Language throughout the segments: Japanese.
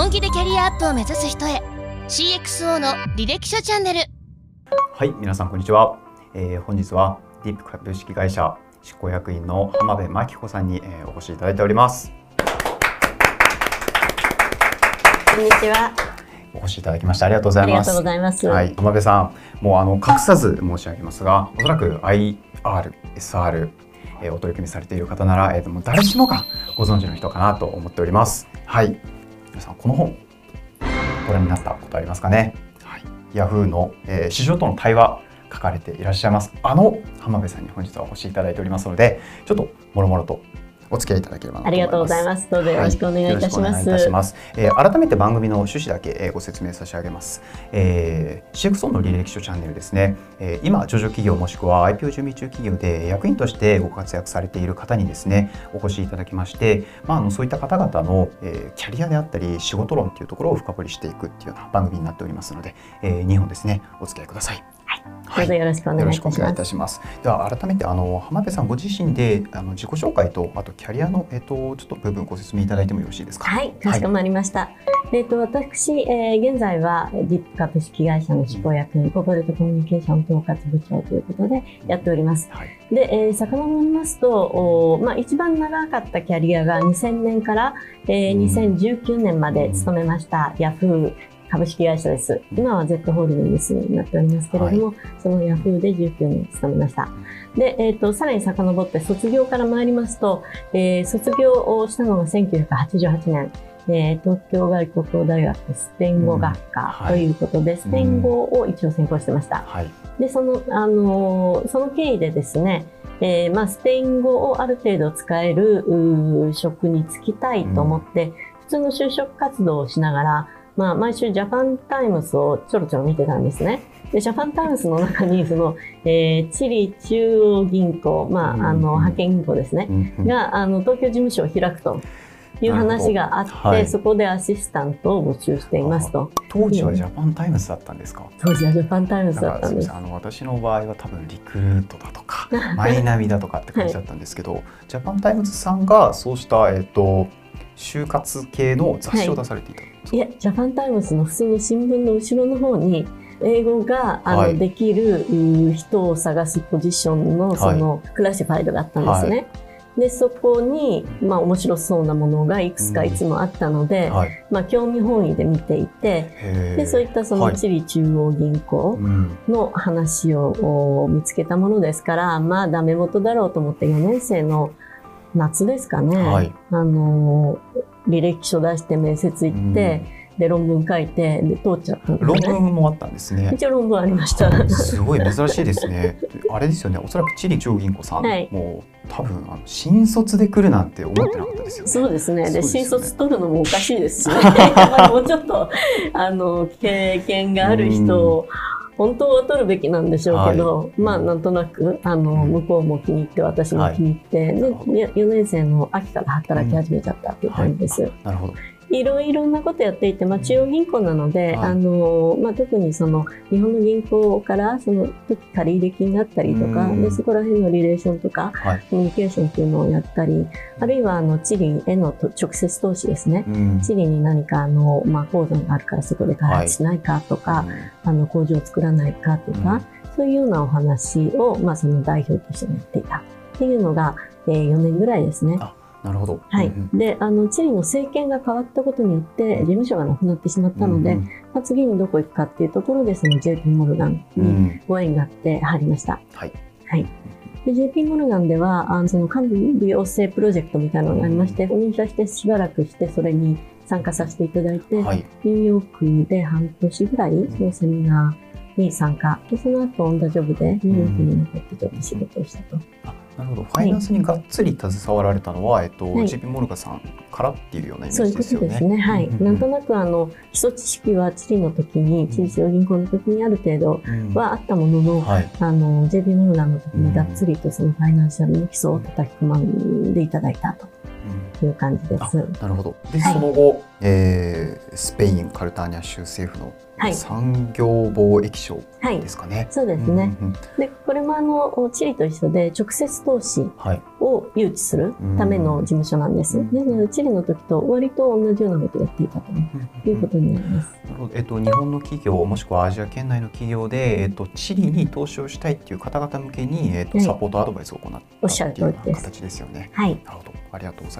本気でキャリアアップを目指す人へ CXO の履歴書チャンネルはい、皆さんこんにちは。えー本日はディープ株式会社執行役員の浜辺真紀子さんに、えーお越しいただいております。こんにちは。お越しいただきましてありがとうございます。ありがとうございます。はい、浜辺さん、もうあの隠さず申し上げますが、おそらく IR、SR、えーお取り組みされている方なら、えーともう誰しもがご存知の人かなと思っております。はい、皆さんこの本ご覧になったことありますかね？はい、ヤフーの、えー市場との対話書かれていらっしゃいますあの浜辺さんに本日はお越しいただいておりますので、ちょっともろもろとお付き合いいただければなと思います。ありがとうございます。どうぞよろしくお願いいたします。はいますえー改めて番組の趣旨だけ、えーご説明差し上げます。えー、CXO の履歴書チャンネルですね、えー今上場企業もしくは IPO 準備中企業で役員としてご活躍されている方にですねお越しいただきまして、まあ、あのそういった方々の、えーキャリアであったり仕事論っていうところを深掘りしていくっていうような番組になっておりますので、え2本ですねお付き合いください。どうぞよろしくお願いいたします。では改めてあの浜辺さんご自身であの自己紹介とあとキャリアのえっとちょっと部分ご説明いただいてもよろしいですか？はい、かしこまりました。えっ、と、私、えー現在は、ディップ株式会社の執行役員、コーポレートコミュニケーション統括部長ということでやっております。はい。で、えー、遡りますと、おーまあ、一番長かったキャリアが2000年から、えーうん2019年まで勤めました、ヤフー株式会社です。今は Z ホールディングスになっておりますけれども、そのヤフーで19年勤めました。で、えっ、と、さらに遡って卒業から参りますと、えー卒業をしたのが1988年、えー東京外国語大学スペイン語学科ということで、スペイン語を一応専攻してました。はい。で、その、あのーその経緯でですね、えーまあ、スペイン語をある程度使えるうー職に就きたいと思って、普通の就職活動をしながら、まあ、毎週ジャパンタイムズをちょろちょろ見てたんですね。で、ジャパンタイムズの中に、その、えーチリ中央銀行、まうんあ、あの、発券銀行ですね。が、あの、東京事務所を開くという話があって、はいそこでアシスタントを募集していますと。当時はジャパンタイムズだったんですか？当時はジャパンタイムズだったんですあの私の場合は多分リクルートだとか マイナビだとかって感じだったんですけど、ジャパンタイムズさんがそうしたえっ、と就活系の雑誌を出されていたんですか。いや、ジャパンタイムズの普通の新聞の後ろの方に、英語があの、はい。できるう人を探すポジションのその、クラシファイドがあったんですね。で、そこに、まあ面白そうなものがいくつかいつもあったので、はい。まあ興味本位で見ていて、で、そういったそはい。のチリ中央銀行うん。の話をお見つけたものですから、まあダメ元だろうと思って4年生の夏ですかね、はい。あの履歴書出して面接行って、で論文書いてで通っちゃったんです論ね。文もあったんですね。一応論文ありました。すごい珍しいですね。あれですよね。おそらくチリ中央銀行さん、はいもう多分あの新卒で来るなんて思ってなかったですよね。そうですね。で、ね新卒取るのもおかしいですしね。まあもうちょっと、あの、経験がある人を、本当は取るべきなんでしょうけど、まあなんとなく、あの、うん。向こうも気に入って、私も気に入って、なるほどで、4年生の秋から働き始めちゃったっていう感じです。なるほど。いろいろなことやっていて、まあ、中央銀行なので、はい。あのまあ、特にその日本の銀行からその時借入金があったりとかうんでそこら辺のリレーションとかはい。コミュニケーションっていうのをやったりあるいはあのチリへのと直接投資ですね。うん。チリに何かあの、まあ、鉱山があるからそこで開発しないかとか、あの工場を作らないかとか、うん。そういうようなお話を、まあ、その代表としてやっていた。っていうのが、えー4年ぐらいですね。なるほど。はいうんうんであのチリの政権が変わったことによって事務所がなくなってしまったので、うんまあ、次にどこ行くかっていうところでその JP モルガンうんうにんご縁があって入りました。はい。はいで JP モルガンではあのその管理養成プロジェクトみたいなのがありまして入社してしばらくしてそれに参加させていただいて、はい。ニューヨークで半年ぐらいそのセミナーに参加でその後オンダジョブでニューヨークに残ってちょっと仕事をしたと。あなるほど。ファイナンスにがっつり携わられたのは、えっと、はい JP モルガさんからっていうようなイメそういうこージですよね。とですね。はい。うんうんなんとなくあの基礎知識はチリの時に、チリ中央銀行の時にある程度うんはあったものの、はい。あの JP モルガンの時にがっつりとそのファイナンシャルの基礎を叩き込まんでいただいたという感じです。なるほど。で、はいその後、えースペインカルターニャ州政府のはい産業貿易省はいですかね。そうですね。うんうんでこれもあのチリと一緒で直接投資はい。を誘致するための事務所なんです。うんですのでチリの時と割と同じようなことをやっていたということになります。なるほどえっと、日本の企業もしくはアジア圏内の企業で、えっと、チリに投資をしたいっていう方々向けに、えっと、はいサポートアドバイスを行っおっしゃるたっていう形ですよね。はい、なるほど、ありがとうございます。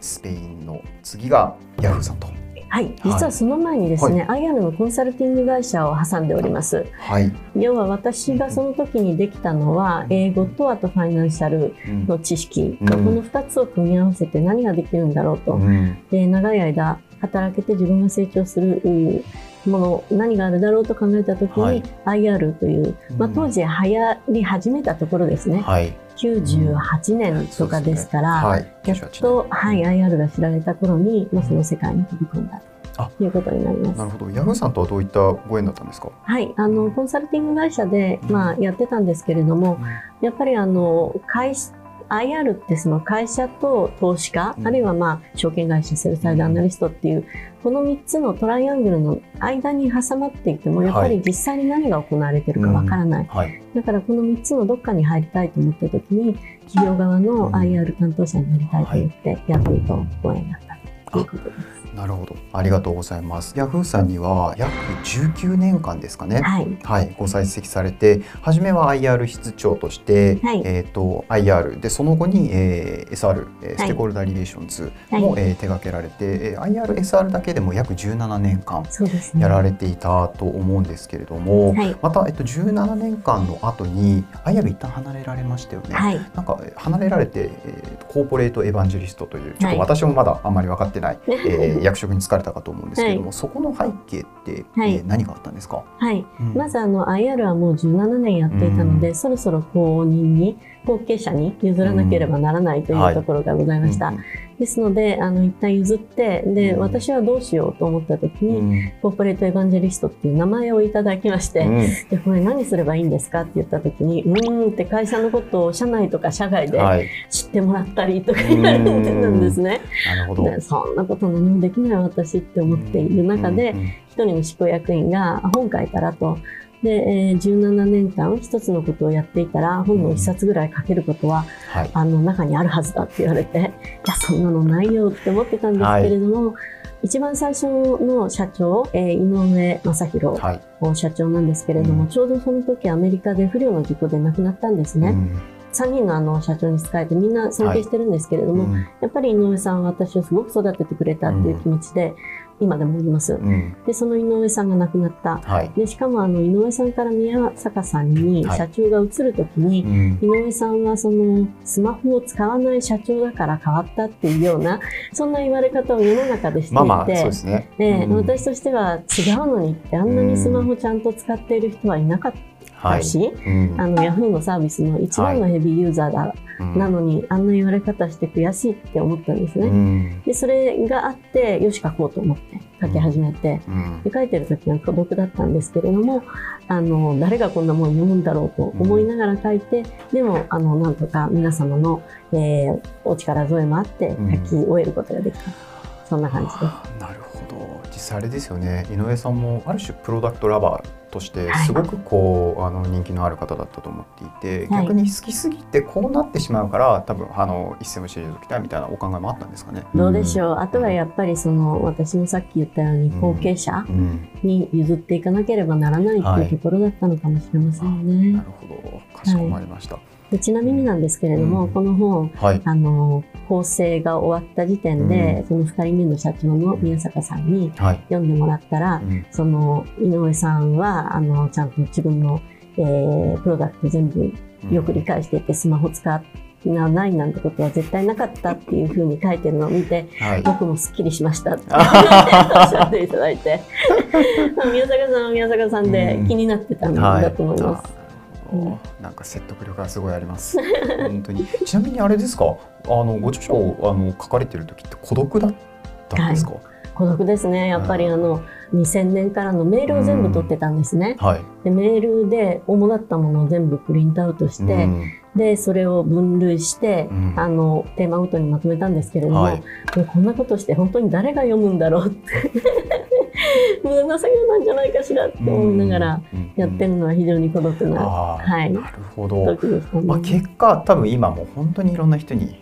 スペインの次がヤフーさんと。はい、実はその前にですね、IR のコンサルティング会社を挟んでおります。はい。要は私がその時にできたのは英語とあとファイナンシャルうんの知識、うん。この2つを組み合わせて何ができるんだろうと、うん。で長い間働けて自分が成長するうんもの何があるだろうと考えた時に、はい。IR という、まあ、うん当時流行り始めたところですね、はい。98年とかですから、はい。やっと、はい、IR が知られた頃に、まあ、その世界に飛び込んだ。あ。ということになります。な。るほど。ヤフーさんとはどういったご縁だったんですか？はい、あのコンサルティング会社で、まあ、やってたんですけれども、やっぱりあの会社 IR ってその会社と投資家、うんあるいはまあ証券会社セルサイドアナリストっていうこの3つのトライアングルの間に挟まっていてもやっぱり実際に何が行われてるかわからない、はい。だからこの3つのどっかに入りたいと思った時に企業側のうん IR 担当者になりたいと思ってヤフーとご縁があったということです。なるほど。ありがとうございます。ヤフーさんには約19年間ですかね。はい、はい、ご在籍されて初めは IR 室長として、はいえー、と IR でその後に、えー SR、えーステークホルダーリレーションズも、はいえー手掛けられて、えー IRSR だけでも約17年間。やられていたと思うんですけれども、はいまた、えっと、17年間の後に IR 一旦離れられましたよね。はい、なんかえー離れられて、えーコーポレートエヴァンジェリストというちょっはいと私もまだあんまり分かってない、えー 役職に就かれたかと思うんですけれども、はそこの背景って、はい。えー何があったんですか、はい、うん。まずあの IR はもう17年やっていたので、そろそろ後任に後継者に譲らなければならないというところがございました。うんですのであの一旦譲ってで、うん私はどうしようと思った時に、うんコーポレートエヴァンジェリストっていう名前をいただきまして、うんでこれ何すればいいんですかって言った時にうーんって会社のことを社内とか社外ではい、知ってもらったりとか言われてたんですね。なるほど。でそんなこと何もできない私って思っている中で、一人の執行役員があ本書いたらと。で、えー17年間一つのことをやっていたら本の一冊ぐらい書けることは、はい、あの中にあるはずだって言われて いやそんなのないよって思ってたんですけれども、一番最初の社長、えー井上正弘はい、社長なんですけれども、うん。ちょうどその時アメリカで不慮の事故で亡くなったんですね。うん。3人のあの社長に仕えてみんな尊敬してるんですけれども、うん。やっぱり井上さんは私をすごく育ててくれたっていう気持ちで、今でもいます。うん。で、その井上さんが亡くなった。はい、で、しかもあの井上さんから宮坂さんにはい。社長が移るときに、うん。井上さんはそのスマホを使わない社長だから変わったっていうような、そんな言われ方を世の中でしていて、私としては違うのにってあんなにスマホちゃんと使っている人はいなかっはい。たし、うん。あのヤフーのサービスの一番のヘビーユーザーだ、うん。なのにあんな言われ方して悔しいって思ったんですね。うん。でそれがあってよし書こうと思って書き始めて、うん。で書いてる時は孤独だったんですけれどもあの誰がこんなもん読むんだろうと思いながら書いて、でもあのなんとか皆様の、えーお力添えもあってうん。書き終えることができた、そんな感じです。なるほど実際あれですよね。井上さんもある種プロダクトラバーとしてはい。すごくこう、あの人気のある方だったと思っていて、はい。逆に好きすぎてこうなってしまうから多分あの一線を退きたいみたいなお考えもあったんですかね。どうでしょう、あとはやっぱりその私もさっき言ったように後継者うん、に譲っていかなければならないってはい。いうところだったのかもしれませんね。なるほど。かしこまりました。でちなみになんですけれども、うん。この本はい、あの構成が終わった時点で、うん。その2人目の社長の宮坂さんにはい。読んでもらったら、うん。その井上さんはあのちゃんと自分の、えープロダクト全部よく理解していて、スマホ使わないなんてことは絶対なかったっていうふうに書いてるのを見てはい。僕もすっきりしましたって おっしゃっていただいて。宮坂さんは宮坂さんで気になってたんだと思います。はいあーなんか説得力がすごいあります。本当に。ちなみにあれですか？あのご著書をあの書かれてる時って孤独だったんですか？孤独ですねやっぱりあの2000年からのメールを全部取ってたんですね。はい。でメールで主だったものを全部プリントアウトして、うんでそれを分類して、うんあのテーマごとにまとめたんですけれども、はいもうこんなことして本当に誰が読むんだろうって 無駄な作業なんじゃないかしらって思いながらやってるのは非常に孤独な、はい、なるほど。ね。まあ、結果多分今もう本当にいろんな人に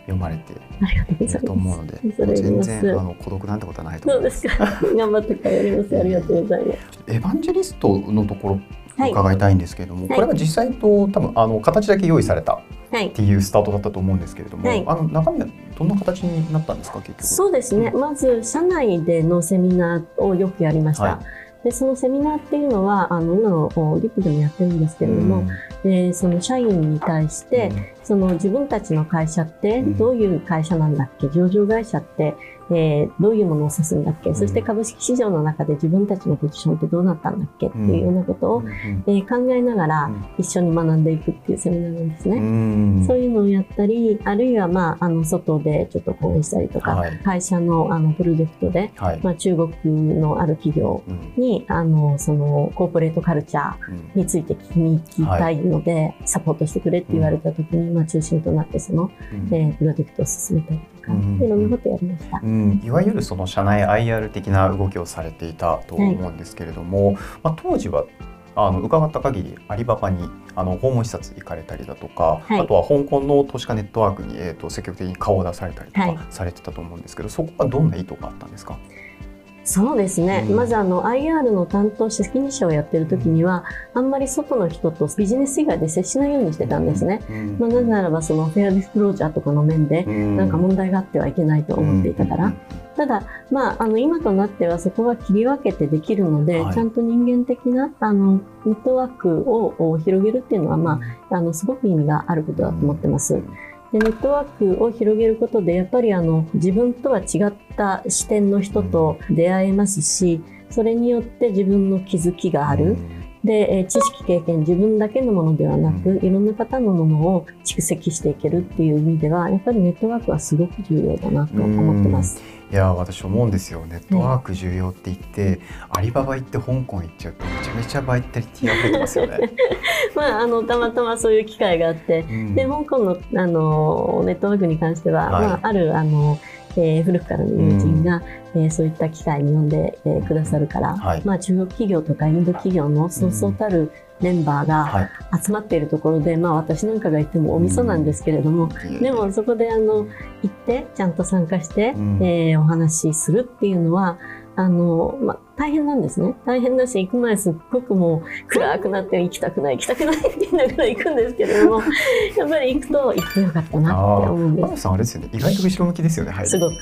読まれていると。思うので全然あの孤独なんてことはないとそ思います。頑張って帰ります。ありがとうございます。エヴァンジェリストのところはい伺いたいんですけれども、はいこれは実際と多分あの形だけ用意されたっはい。ていうスタートだったと思うんですけれども、はいあの中身はどんな形になったんですか結局。そうですね。まず社内でのセミナーをよくやりました。はいでそのセミナーっていうのはあの今のおリップでもやってるんですけれども、でその社員に対して、その自分たちの会社ってうん。どういう会社なんだっけ、上場会社って、えーどういうものを指すんだっけ、そして株式市場の中で自分たちのポジションってどうなったんだっけ？っていうようなことを、うん。えー考えながらうん。一緒に学んでいくっていうセミナーなんですね。うん。そういうのをやったり、あるいは、まあ、あの、外でちょっと講演したりとか、はい。会社の、あの、プロジェクトで、はい。まあ、中国のある企業うん。に、あの、その、コーポレートカルチャーうん。について聞きに行きたいので、サポートしてくれって言われた時に、まあ、中心となって、その、うん。えープロジェクトを進めたりとか、うん。いろんなことやりました。うん、いわゆるその社内 IR 的な動きをされていたと思うんですけれども、まあ、当時はあの伺った限りアリババにあの訪問視察行かれたりだとか、はい。あとは香港の投資家ネットワークに、えー、と積極的に顔を出されたりとはい。かされてたと思うんですけど、そこはどんな意図があったんですか、そうですね。うん。まず、あの、IR の担当者、責任者をやってる時には、あんまり外の人とビジネス以外で接しないようにしてたんですね。うん。まあ、なぜならば、その、フェアディスクロージャーとかの面で、なんか問題があってはいけないと思っていたから。ただ、まあ、あの、今となってはそこは切り分けてできるので、はい。ちゃんと人間的な、あの、ネットワークをお広げるっていうのは、まあ、あの、すごく意味があることだと思ってます。で、ネットワークを広げることで、やっぱりあの、自分とは違った視点の人と出会えますし、それによって自分の気づきがある。で、えー知識経験自分だけのものではなく、いろんな方のものを蓄積していけるっていう意味ではやっぱりネットワークはすごく重要だなと思ってます。いや私思うんですよ。ネットワーク重要って言って、アリババ行って香港行っちゃうとめちゃめちゃバイタリティ溢れてますよね。まああのたまたまそういう機会があって、うん。で香港のあのネットワークに関しては、はい。まああるあの、えー古くからの友人が、えーそういった機会に呼んで、えーくださるから、はい。まあ中国企業とかインド企業のそうそうたるメンバーがはい。集まっているところで、まあ私なんかが言ってもお味噌なんですけれども、でもそこであの行ってちゃんと参加して、うん。えーお話しするっていうのはあの、まあ、大変なんですね。大変だし行く前すっごくもう暗くなって行きたくない行きたくないって言いながら行くんですけれども やっぱり行くと行ってよかったなって思うんです。あれですよね。意外と後ろ向きですよねはいすごく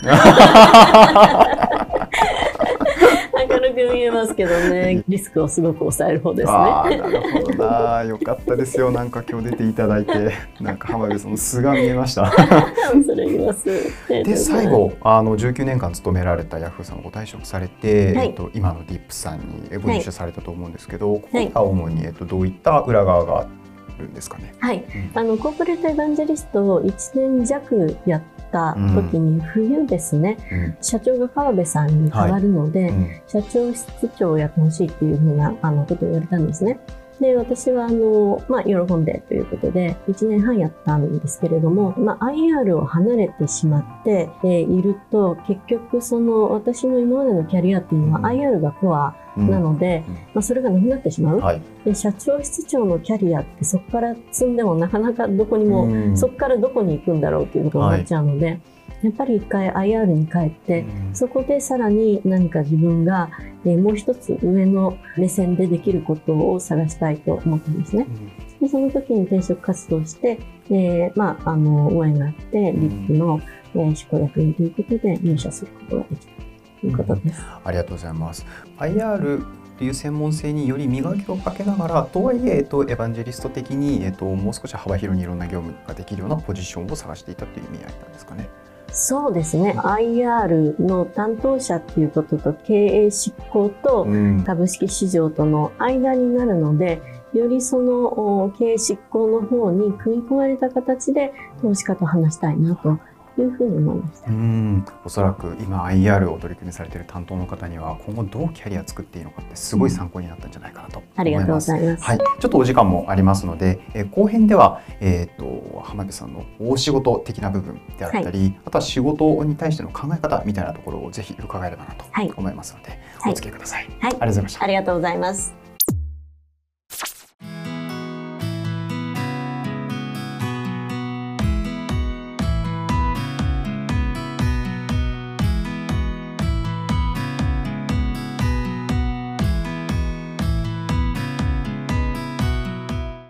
明るく見えますけどね。リスクをすごく抑える方ですね。なるほどな。よかったですよ。なんか今日出ていただいて。なんか浜辺さんの素が見えました。それ言います。で最後あの19年間勤められたヤフーさんをご退職されて、はい。えっと、今のディップさんにご入社されたと思うんですけど、ここはいが主に、えっと、どういった裏側があるんですかね？はい、あのコーポレートエヴァンジェリストを1年弱やった時に冬ですね、うん。社長が川辺さんに変わるので、うん。社長室長をやってほしいっていうふうなあのことを言われたんですね。で私はあの、まあ、喜んでということで1年半やったんですけれども、まあ、IR を離れてしまって、えーいると結局その私の今までのキャリアっていうのはうん。IR がコアうん。なので、うん。まあ、それがなくなってしまう。はい。で社長室長のキャリアってそこから積んでもなかなかどこにも、うん。そこからどこに行くんだろうっていうことになっちゃうので、やっぱり一回 IR に帰って、うんそこでさらに何か自分が、えーもう一つ上の目線でできることを探したいと思ったんですね。でその時に転職活動して、えーまあ、あの応援があって、リップの、えー執行役員ということで入社することができたということです。ありがとうございます。IR っていう専門性により磨きをかけながらとはいえ、えっと、エヴァンジェリスト的に、えっと、もう少し幅広にいろんな業務ができるようなポジションを探していたという意味合いなんですかね。そうですね。IR の担当者っていうことと経営執行とうん株式市場との間になるので、よりそのお経営執行の方に組み込まれた形で投資家と話したいなというふうに思いました。うんおそらく今 IR をお取り組みされている担当の方には今後どうキャリア作っていいのかってすごい参考になったんじゃないかなと思います。ありがとうございます。はい、ちょっとお時間もありますので、えー後編では、えー、と浜辺さんの大仕事的な部分であったり、あとは仕事に対しての考え方みたいなところをぜひ伺えればなとはい思いますので、はいお付き合いください。はいありがとうございましたあ。りがとうございます。